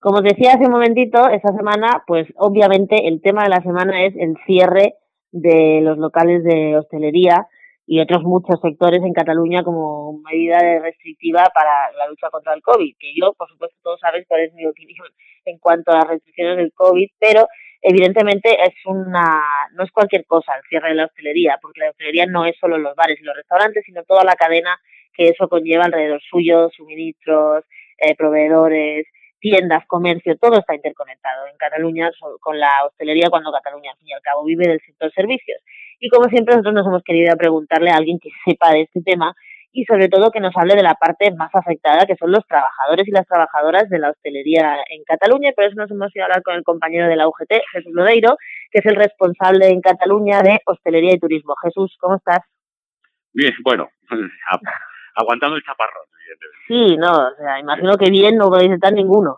Como os decía hace un momentito, esta semana, pues obviamente el tema de la semana es el cierre de los locales de hostelería y otros muchos sectores en Cataluña como medida restrictiva para la lucha contra el COVID, que yo, por supuesto, todos sabéis cuál es mi opinión en cuanto a las restricciones del COVID, pero evidentemente es una no es cualquier cosa el cierre de la hostelería, porque la hostelería no es solo los bares y los restaurantes, sino toda la cadena que eso conlleva alrededor suyo, suministros, eh, proveedores, tiendas, comercio, todo está interconectado en Cataluña con la hostelería cuando Cataluña, al fin y al cabo, vive del sector servicios. Y como siempre, nosotros nos hemos querido preguntarle a alguien que sepa de este tema y sobre todo que nos hable de la parte más afectada, que son los trabajadores y las trabajadoras de la hostelería en Cataluña. Y por eso nos hemos ido a hablar con el compañero de la UGT, Jesús Lodeiro, que es el responsable en Cataluña de hostelería y turismo. Jesús, ¿cómo estás? Bien, bueno, aguantando el chaparrón. Sí, no, o sea, imagino que bien no podéis estar ninguno.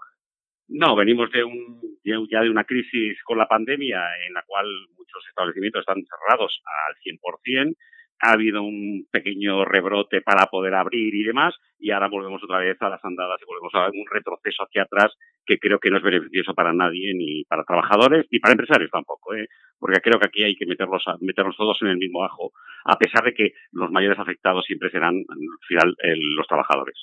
No, venimos de un ya de una crisis con la pandemia en la cual muchos establecimientos están cerrados al 100%, ha habido un pequeño rebrote para poder abrir y demás, y ahora volvemos otra vez a las andadas y volvemos a un retroceso hacia atrás que creo que no es beneficioso para nadie, ni para trabajadores, ni para empresarios tampoco, ¿eh? porque creo que aquí hay que meterlos, meterlos todos en el mismo ajo, a pesar de que los mayores afectados siempre serán, al final, los trabajadores.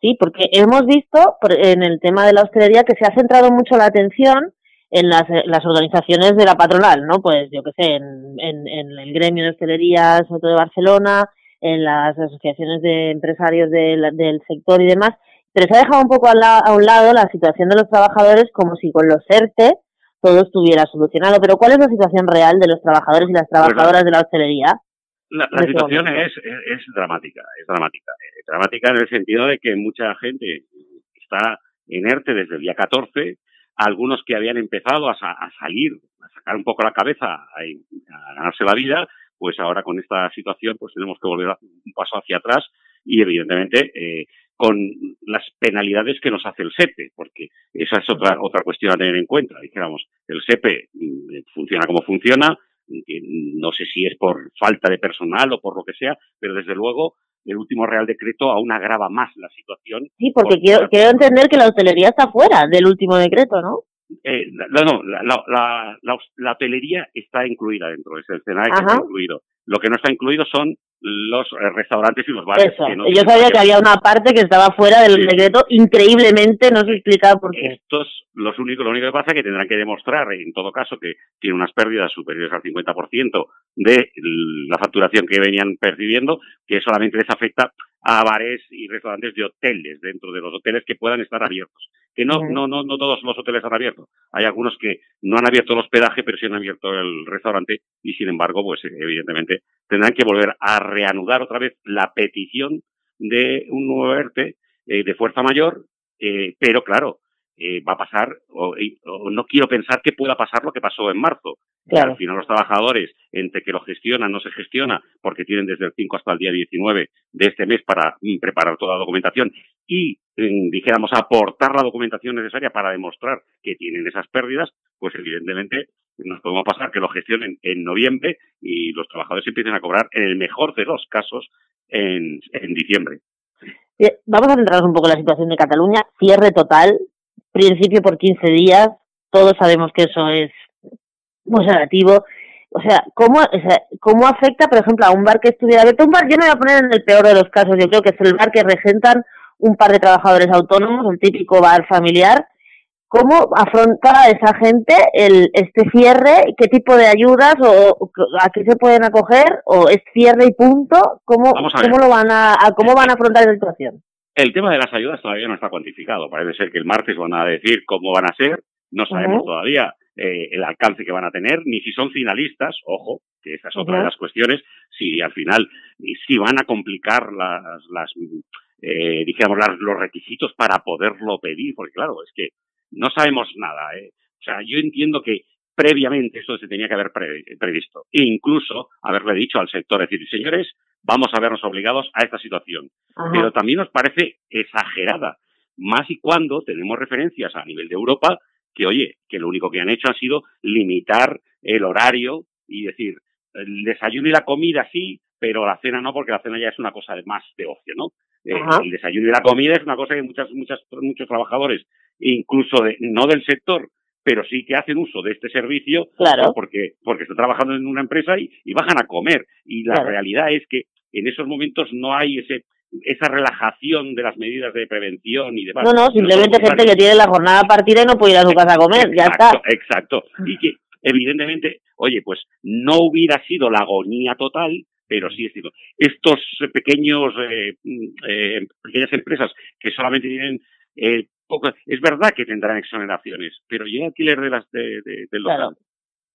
Sí, porque hemos visto en el tema de la hostelería que se ha centrado mucho la atención en las, las organizaciones de la patronal, ¿no? Pues yo qué sé, en, en, el gremio de hostelería, sobre todo de Barcelona, en las asociaciones de empresarios del, del sector y demás, pero se ha dejado un poco a, un lado la situación de los trabajadores como si con los ERTE todo estuviera solucionado. Pero ¿cuál es la situación real de los trabajadores y las pues trabajadoras de la hostelería? La, situación es, es, dramática, es dramática. Es dramática en el sentido de que mucha gente está en ERTE desde el día 14, algunos que habían empezado a, salir, a sacar un poco la cabeza, a, a, ganarse la vida, pues ahora con esta situación pues tenemos que volver un paso hacia atrás y evidentemente eh, con las penalidades que nos hace el SEPE, porque esa es otra, otra cuestión a tener en cuenta. Dijéramos, el SEPE mm, funciona como funciona, no sé si es por falta de personal o por lo que sea, pero desde luego el último Real Decreto aún agrava más la situación. Sí, porque quiero, quiero entender que la hostelería está fuera del último decreto, ¿no? Eh, no, no, la, la, la, hotelería está incluida dentro, es el escenario que está incluido. Lo que no está incluido son los eh, restaurantes y los bares. Yo sabía que había una parte que estaba fuera del decreto, increíblemente, no se explicaba por qué. Estos, los únicos, lo único que pasa es que tendrán que demostrar, en todo caso, que tienen unas pérdidas superiores al 50% de la facturación que venían percibiendo, que solamente les afecta a bares y restaurantes de hoteles dentro de los hoteles que puedan estar abiertos. Que no, no, no, no todos los hoteles han abierto. Hay algunos que no han abierto el hospedaje, pero sí han abierto el restaurante y sin embargo, pues evidentemente tendrán que volver a reanudar otra vez la petición de un nuevo ERTE eh, de fuerza mayor, eh, pero claro, eh, va a pasar, o, no quiero pensar que pueda pasar lo que pasó en marzo. Al final los trabajadores, entre que lo gestionan, no se gestiona, porque tienen desde el 5 hasta el día 19 de este mes para mm, preparar toda la documentación y, mm, dijéramos, aportar la documentación necesaria para demostrar que tienen esas pérdidas, pues evidentemente nos podemos pasar que lo gestionen en noviembre y los trabajadores empiecen a cobrar, en el mejor de los casos, en, en diciembre. Vamos a centrarnos un poco en la situación de Cataluña. Cierre total, principio por 15 días. Todos sabemos que eso es muy negativo. O sea, ¿cómo, o sea, ¿cómo afecta, por ejemplo, a un bar que estuviera abierto? Un bar, yo no voy a poner en el peor de los casos, yo creo que es el bar que regentan un par de trabajadores autónomos, el típico bar familiar, ¿Cómo afronta esa gente el, este cierre? ¿Qué tipo de ayudas o a qué se pueden acoger? ¿O es cierre y punto? ¿Cómo, cómo lo van a, cómo van a afrontar la situación? El tema de las ayudas todavía no está cuantificado. Parece ser que el martes van a decir cómo van a ser. No sabemos todavía eh, el alcance que van a tener, ni si son finalistas, ojo, que esa es otra de las cuestiones, si al final, si van a complicar las, las eh, digamos, los requisitos para poderlo pedir, porque claro, es que no sabemos nada. ¿eh? O sea, yo entiendo que previamente esto se tenía que haber previsto. E incluso haberle dicho al sector, decir, señores, vamos a vernos obligados a esta situación. Pero también nos parece exagerada, más y cuando tenemos referencias a nivel de Europa que, oye, que lo único que han hecho ha sido limitar el horario y decir, el desayuno y la comida sí, pero la cena no, porque la cena ya es una cosa de más de ocio, ¿no? Eh, el desayuno y la comida es una cosa que muchas, muchas, muchos trabajadores incluso de, no del sector, pero sí que hacen uso de este servicio claro. porque, porque están trabajando en una empresa y, bajan a comer. Y la realidad es que en esos momentos no hay ese esa relajación de las medidas de prevención y demás. No, no, simplemente gente que tiene la jornada partida y no puede ir a su casa a comer, ya está. Exacto, y que evidentemente, oye, pues no hubiera sido la agonía total, pero sí es cierto. Estos pequeños, eh, eh, pequeñas empresas que solamente tienen eh, es verdad que tendrán exoneraciones, pero llega alquiler de las de, de, del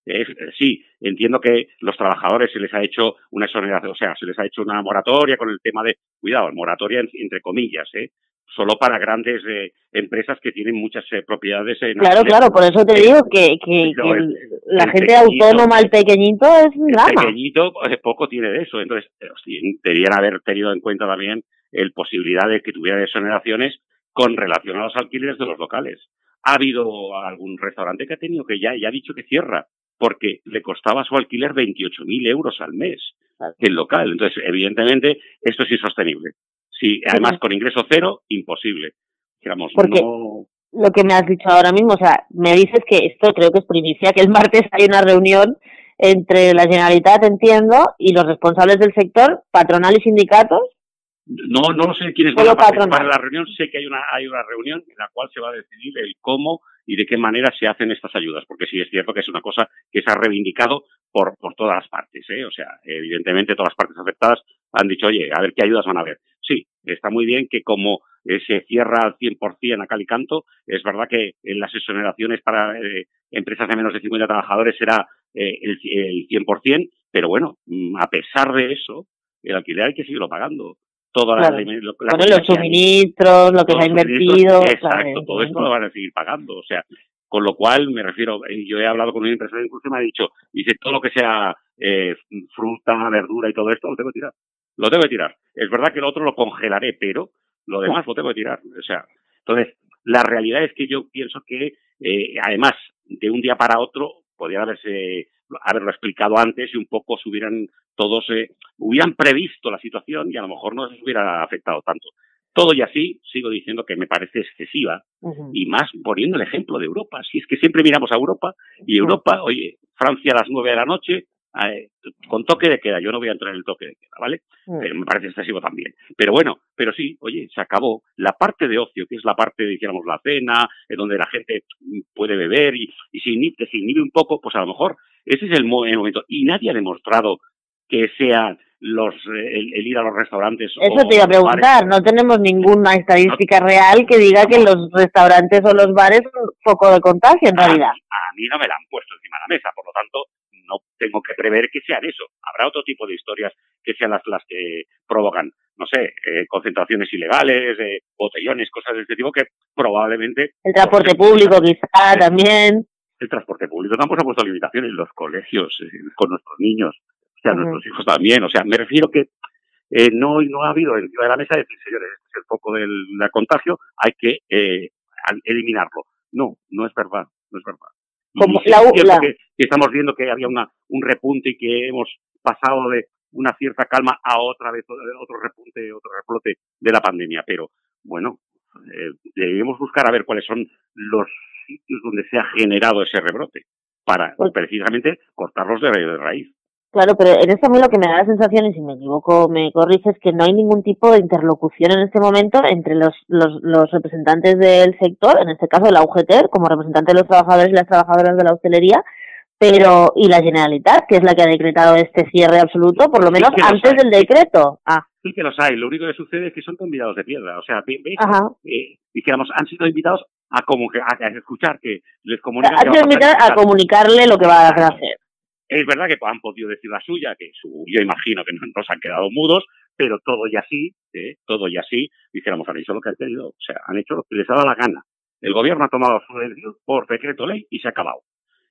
local. sí, entiendo que los trabajadores se les ha hecho una exoneración, o sea, se les ha hecho una moratoria con el tema de, cuidado, moratoria entre comillas, ¿eh? solo para grandes eh, empresas que tienen muchas eh, propiedades. En claro, claro, por eso te digo que, que, la gente autónoma, el pequeñito, es un El pequeñito poco tiene de eso, entonces deberían haber tenido en cuenta también el posibilidad de que tuviera exoneraciones con relación a los alquileres de los locales. Ha habido algún restaurante que ha tenido que ya, ya ha dicho que cierra porque le costaba su alquiler 28.000 euros al mes el local. Entonces, evidentemente, esto es insostenible. Sí, además con ingreso cero, imposible. Digamos, porque lo que me has dicho ahora mismo, o sea, me dices que esto creo que es primicia, que el martes hay una reunión entre la Generalitat, entiendo, y los responsables del sector, patronal y sindicatos, no, no sé quiénes van a participar en la reunión. Sé que hay una, hay una reunión en la cual se va a decidir el cómo y de qué manera se hacen estas ayudas, porque sí es cierto que es una cosa que se ha reivindicado por, por todas las partes. ¿eh? O sea, evidentemente todas las partes afectadas han dicho, oye, a ver qué ayudas van a haber. Sí, está muy bien que como eh, se cierra al 100% a cal y canto, es verdad que en las exoneraciones para eh, empresas de menos de 50 trabajadores será eh, el, el 100%, pero bueno, mm, a pesar de eso, el alquiler hay que seguirlo pagando los suministros, lo que se ha invertido. Exacto, todo esto lo van a seguir pagando. O sea, con lo cual me refiero, eh, yo he hablado con un empresario incluso me ha dicho, dice, todo lo que sea eh, fruta, verdura y todo esto lo tengo que tirar. Lo tengo que tirar. Es verdad que lo otro lo congelaré, pero lo demás lo tengo que tirar. O sea, entonces, la realidad es que yo pienso que, eh, además, de un día para otro, podría haberse haberlo explicado antes y un poco se hubieran todos eh, hubieran previsto la situación y a lo mejor no les hubiera afectado tanto. Todo y así, sigo diciendo que me parece excesiva y más poniendo el ejemplo de Europa. Si es que siempre miramos a Europa y Europa, oye, Francia a las nueve de la noche, eh, con toque de queda. Yo no voy a entrar en el toque de queda, ¿vale? Pero me parece excesivo también. Pero bueno, pero sí, oye, se acabó. La parte de ocio, que es la parte, dijéramos, la cena, en donde la gente puede beber y, y se, inhibe, se inhibe un poco, pues a lo mejor ese es el, momento. Y nadie ha demostrado que sea los el, ir a los restaurantes. Eso te iba a preguntar, no tenemos ninguna estadística real que diga que los restaurantes o los bares son foco de contagio en realidad. A, mí no me la han puesto encima de la mesa, por lo tanto no tengo que prever que sean eso. Habrá otro tipo de historias que sean las, las que provocan, no sé, eh, concentraciones ilegales, eh, botellones, cosas de este tipo que probablemente... El transporte público quizá también el transporte público tampoco ha puesto limitaciones, los colegios, eh, con nuestros niños, o sea, nuestros hijos también. O sea, me refiero que eh, no, no ha habido encima de la mesa decir, señores, este es el foco del, contagio, hay que eh, eliminarlo. No, no es verdad, no es verdad. Como la, que, estamos viendo que había una, un repunte y que hemos pasado de una cierta calma a otra vez otro repunte, otro replote de la pandemia. Pero bueno, eh, debemos buscar a ver cuáles son los sitios donde se ha generado ese rebrote, para pues precisamente cortarlos de, raíz. Claro, pero en esto a mí lo que me da la sensación, y si me equivoco me corriges, que no hay ningún tipo de interlocución en este momento entre los, los, los representantes del sector, en este caso la UGT, como representante de los trabajadores y las trabajadoras de la hostelería, pero y la Generalitat, que es la que ha decretado este cierre absoluto, por lo menos antes del decreto. Ah. Sí que los hay, lo único que sucede es que son convidados de piedra, o sea, eh, dijéramos, han sido invitados a, como que, a, escuchar que les comunican. A, a, comunicarle lo que va a hacer. Es verdad que han podido decir la suya, que su, yo imagino que no, se han quedado mudos, pero todo y así, ¿eh? todo y así, dijéramos, han hecho lo que han querido, o sea, han hecho lo que les ha dado la gana. El gobierno ha tomado su decisión por decreto ley y se ha acabado.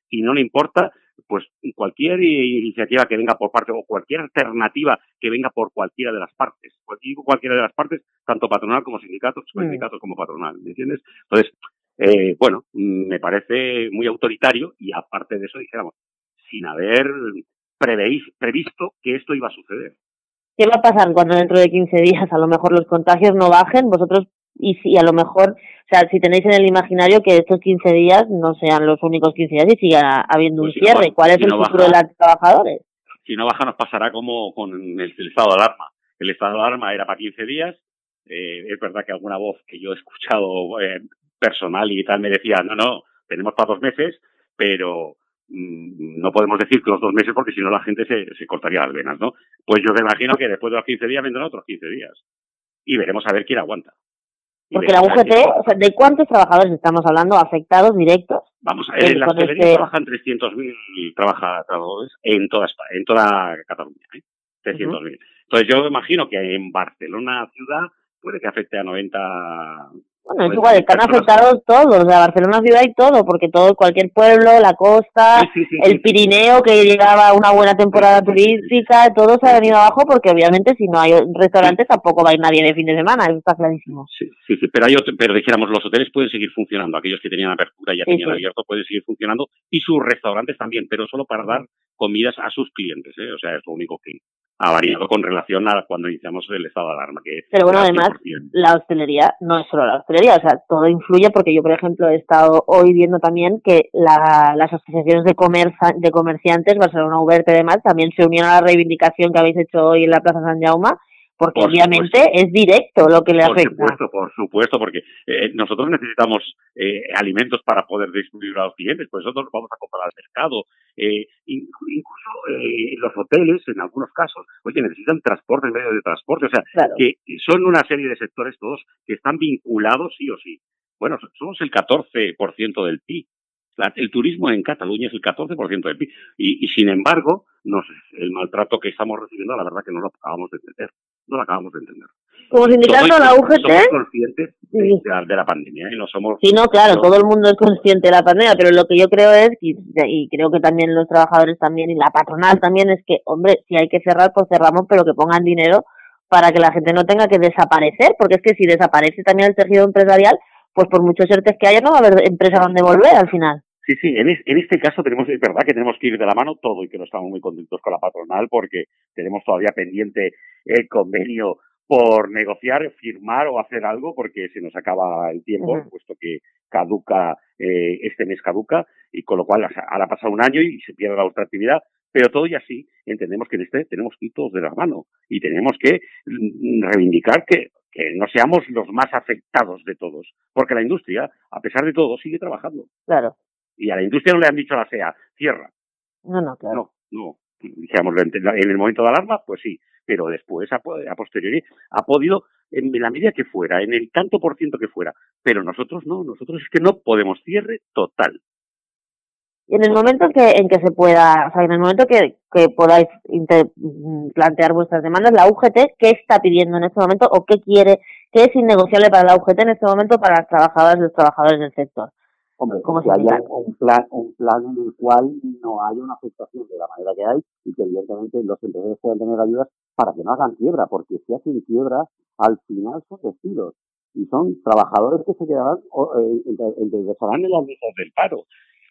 Y no le importa, pues, cualquier iniciativa que venga por parte o cualquier alternativa que venga por cualquiera de las partes. Pues digo cualquiera de las partes, tanto patronal como sindicatos, mm. sindicatos como patronal, ¿me entiendes? Entonces, eh, bueno, me parece muy autoritario y aparte de eso, dijéramos, sin haber previsto que esto iba a suceder. ¿Qué va a pasar cuando dentro de 15 días a lo mejor los contagios no bajen? ¿Vosotros y si a lo mejor, o sea, si tenéis en el imaginario que estos 15 días no sean los únicos 15 días y siga habiendo pues un cierre, ¿cuál es el futuro de los trabajadores? Si no baja nos pasará como con el, estado de alarma. El estado de alarma era para 15 días, eh, es verdad que alguna voz que yo he escuchado eh, personal y tal me decía, no, no, tenemos para dos meses, pero mm, no podemos decir que los dos meses porque si no la gente se, se cortaría las venas, ¿no? Pues yo me imagino que después de los 15 días vendrán otros 15 días y veremos a ver quién aguanta. Porque la UGT, o sea, ¿de cuántos trabajadores estamos hablando afectados directos? Vamos, en la hostelería este... trabajan 300.000 trabajadores en toda España, en toda Cataluña, ¿eh? 300.000. Entonces yo imagino que en Barcelona ciudad puede que afecte a 90 bueno, es pues igual, están afectados todos, o sea, Barcelona ciudad y todo, porque todo, cualquier pueblo, la costa, el Pirineo que llegaba una buena temporada turística, todo se ha venido abajo porque obviamente si no hay restaurantes tampoco va a ir nadie de fin de semana, eso está clarísimo. Sí, sí, sí, pero, hay pero dijéramos, los hoteles pueden seguir funcionando, aquellos que tenían apertura y ya tenían abierto pueden seguir funcionando y sus restaurantes también, pero solo para dar comidas a sus clientes, ¿eh? o sea, es lo único que, ha variado con relación a cuando iniciamos el estado de alarma. Que Pero bueno, además, la hostelería no es solo la hostelería, o sea, todo influye porque yo, por ejemplo, he estado hoy viendo también que la, las asociaciones de, comerza, de comerciantes, Barcelona Uberte y demás, también se unieron a la reivindicación que habéis hecho hoy en la Plaza San Jaume porque obviamente es directo lo que le afecta. Por supuesto, por supuesto, porque eh, nosotros necesitamos eh, alimentos para poder distribuir a los clientes, pues nosotros vamos a comprar al mercado, eh, incluso eh, los hoteles, en algunos casos, oye, necesitan transporte, medio de transporte, o sea, que son una serie de sectores todos que están vinculados sí o sí. Bueno, somos el 14% del PIB. El turismo en Cataluña es el 14% del PIB. Y, y, sin embargo, no sé, el maltrato que estamos recibiendo, la verdad que no lo acabamos de entender. No lo acabamos de entender. Como sindicato, la UGT. Somos conscientes de, la pandemia y no somos. Sí, no, claro, todo el mundo es consciente de la pandemia, pero lo que yo creo es, y, creo que también los trabajadores también y la patronal también, es que, hombre, si hay que cerrar, pues cerramos, pero que pongan dinero para que la gente no tenga que desaparecer, porque es que si desaparece también el tejido empresarial, pues por muchos ERTES que haya, no va a haber empresa donde volver al final. Sí, sí, en, en, este caso tenemos, es verdad que tenemos que ir de la mano todo y que no estamos muy contentos con la patronal porque tenemos todavía pendiente el convenio por negociar, firmar o hacer algo porque se nos acaba el tiempo, puesto que caduca, eh, este mes caduca y con lo cual ahora pasado un año y se pierde la otra actividad, pero todo y así entendemos que en este tenemos que ir todos de la mano y tenemos que mm, reivindicar que que no seamos los más afectados de todos, porque la industria, a pesar de todo, sigue trabajando. Claro. Y a la industria no le han dicho a la SEA, cierra. No, no, claro. No, no. Dijéramos, en el momento de alarma, pues sí, pero después, a, posteriori, ha podido, en la medida que fuera, en el tanto por ciento que fuera, pero nosotros no, nosotros es que no podemos cierre total. Y en el momento que, en que se pueda, o sea, en el momento que, que podáis plantear vuestras demandas, la UGT, ¿qué está pidiendo en este momento o qué quiere, qué es innegociable para la UGT en este momento para las trabajadoras y los trabajadores del sector? Hombre, como que haya un plan, un plan en el cual no haya una afectación de la manera que hay y que evidentemente los empresarios puedan tener ayudas para que no hagan quiebra, porque si hacen quiebra, al final son despidos y son trabajadores que se quedarán, eh, empezarán en las mesas del paro.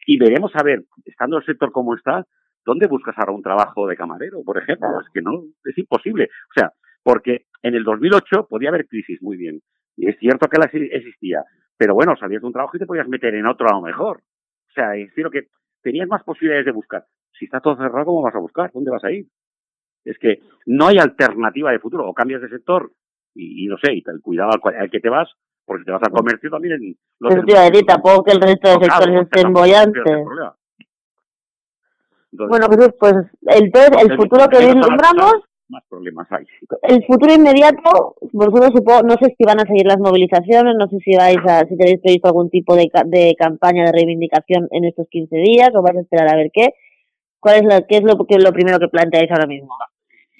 Y veremos a ver, estando el sector como está, ¿dónde buscas ahora un trabajo de camarero, por ejemplo? Es que no, es imposible. O sea, porque en el 2008 podía haber crisis, muy bien. Y es cierto que la existía, pero bueno, salías de un trabajo y te podías meter en otro a lo mejor. O sea, es que tenías más posibilidades de buscar. Si está todo cerrado, ¿cómo vas a buscar? ¿Dónde vas a ir? Es que no hay alternativa de futuro. O cambias de sector y, no sé, y te, cuidado al, que te vas, porque si te vas al comercio también... Lo es decir, tampoco que el resto de sectores estén bollantes. Bueno, pues el, el futuro que vislumbramos más problemas hay. El futuro inmediato, vosotros supongo, no sé si van a seguir las movilizaciones, no sé si vais a, si tenéis previsto algún tipo de, de campaña de reivindicación en estos 15 días o vais a esperar a ver qué. ¿Cuál es la, qué es lo, qué es lo primero que planteáis ahora mismo?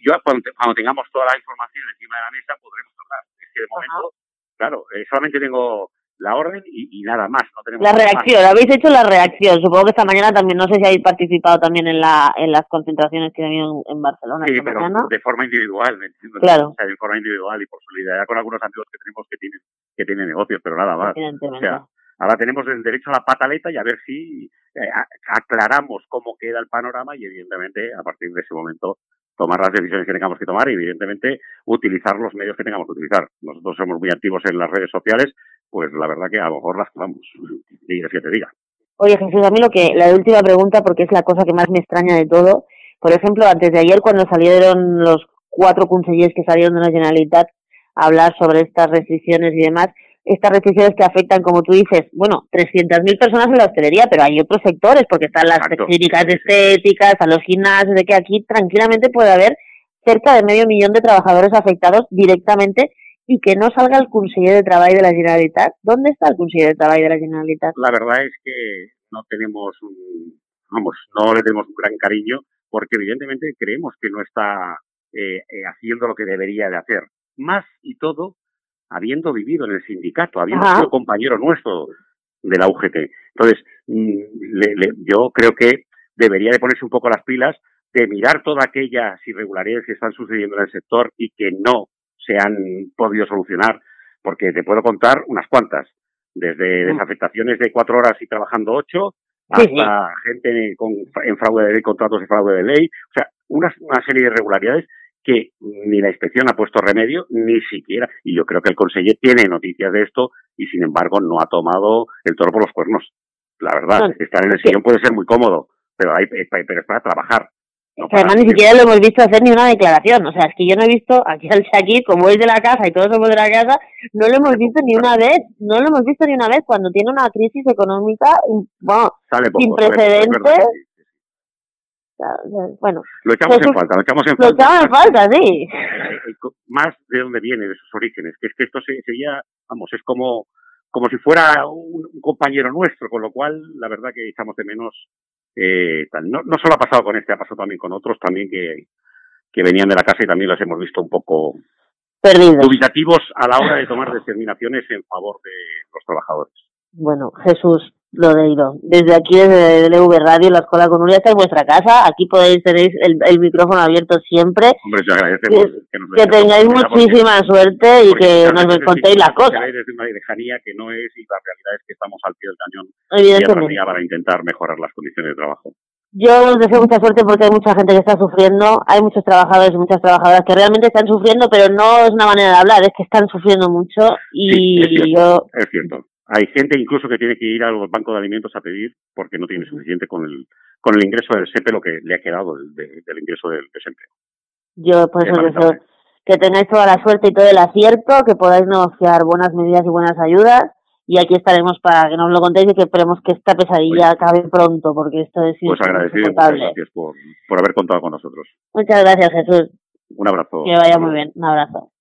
Yo cuando, tengamos toda la información encima de la mesa podremos hablar. Es que de momento, claro, eh, solamente tengo la orden y, nada más. No tenemos la reacción, habéis hecho la reacción. Supongo que esta mañana también, no sé si habéis participado también en la en las concentraciones que han habido en, Barcelona. Sí, pero de forma individual, ¿me Claro. O sea, de forma individual y por solidaridad con algunos amigos que tenemos que tienen que tienen negocios, pero nada más. O sea, ahora tenemos el derecho a la pataleta y a ver si eh, aclaramos cómo queda el panorama y evidentemente a partir de ese momento tomar las decisiones que tengamos que tomar y, evidentemente, utilizar los medios que tengamos que utilizar. Nosotros somos muy activos en las redes sociales, pues la verdad que a lo mejor las tomamos, y que te diga. Oye, Jesús, a mí lo que, la última pregunta, porque es la cosa que más me extraña de todo, por ejemplo, antes de ayer, cuando salieron los cuatro consejeros que salieron de la Generalitat a hablar sobre estas restricciones y demás, estas restricciones que afectan, como tú dices, bueno, 300.000 personas en la hostelería, pero hay otros sectores, porque están las clínicas estéticas, están los gimnasios, de que aquí tranquilamente puede haber cerca de medio millón de trabajadores afectados directamente y que no salga el conseller de Trabajo de la Generalitat. ¿Dónde está el conseller de Trabajo de la Generalitat? La verdad es que no tenemos un, vamos, no le tenemos un gran cariño porque evidentemente creemos que no está eh, eh, haciendo lo que debería de hacer. Más y todo habiendo vivido en el sindicato, habiendo sido compañero nuestro de la UGT. Entonces, mm, yo creo que debería de ponerse un poco las pilas de mirar todas aquellas irregularidades que están sucediendo en el sector y que no se han podido solucionar, porque te puedo contar unas cuantas, desde mm. desafectaciones de cuatro horas y trabajando ocho, hasta gente con, en fraude de ley, contratos de fraude de ley, o sea, una, una serie de irregularidades que ni la inspección ha puesto remedio, ni siquiera. Y yo creo que el conseller tiene noticias de esto y, sin embargo, no ha tomado el toro por los cuernos. La verdad, estar en el sillón puede ser muy cómodo, pero, hay, pero es para trabajar. Además ni siquiera lo hemos visto hacer ni una declaración. O sea, es que yo no he visto aquí al Shakir, como es de la casa y todos somos de la casa, no lo hemos visto ni una vez. No lo hemos visto ni una vez cuando tiene una crisis económica, bueno, sin precedentes bueno, lo echamos en falta, lo echamos en falta. sí. Eh, eh, más de dónde viene, de sus orígenes, que es que esto sería, vamos, es como, como si fuera un, compañero nuestro, con lo cual, la verdad que echamos de menos, eh, no, no solo ha pasado con este, ha pasado también con otros también que, que venían de la casa y también los hemos visto un poco perdidos. dubitativos a la hora de tomar determinaciones en favor de los trabajadores. Bueno, Jesús, lo de Iro. Desde aquí, desde el V Radio, la Escuela con esta es vuestra casa. Aquí podéis tener el, micrófono abierto siempre. Hombre, te agradecemos. Que, que, tengáis muchísima suerte y que nos contéis las cosas. Es una lejanía que no es, y la realidad es que estamos al pie del cañón Evidentemente. para intentar mejorar las condiciones de trabajo. Yo os deseo mucha suerte porque hay mucha gente que está sufriendo, hay muchos trabajadores y muchas trabajadoras que realmente están sufriendo, pero no es una manera de hablar, es que están sufriendo mucho y yo... Es cierto hay gente incluso que tiene que ir al banco de alimentos a pedir porque no tiene suficiente con el, con el ingreso del SEPE, lo que le ha quedado del, del ingreso del desempleo. Yo, pues eso, que tengáis toda la suerte y todo el acierto, que podáis negociar buenas medidas y buenas ayudas. Y aquí estaremos para que nos lo contéis y que esperemos que esta pesadilla acabe pronto, porque esto es Pues agradecido, muchas gracias por, por haber contado con nosotros. Muchas gracias, Jesús. Un abrazo. Que vaya muy bien, un abrazo.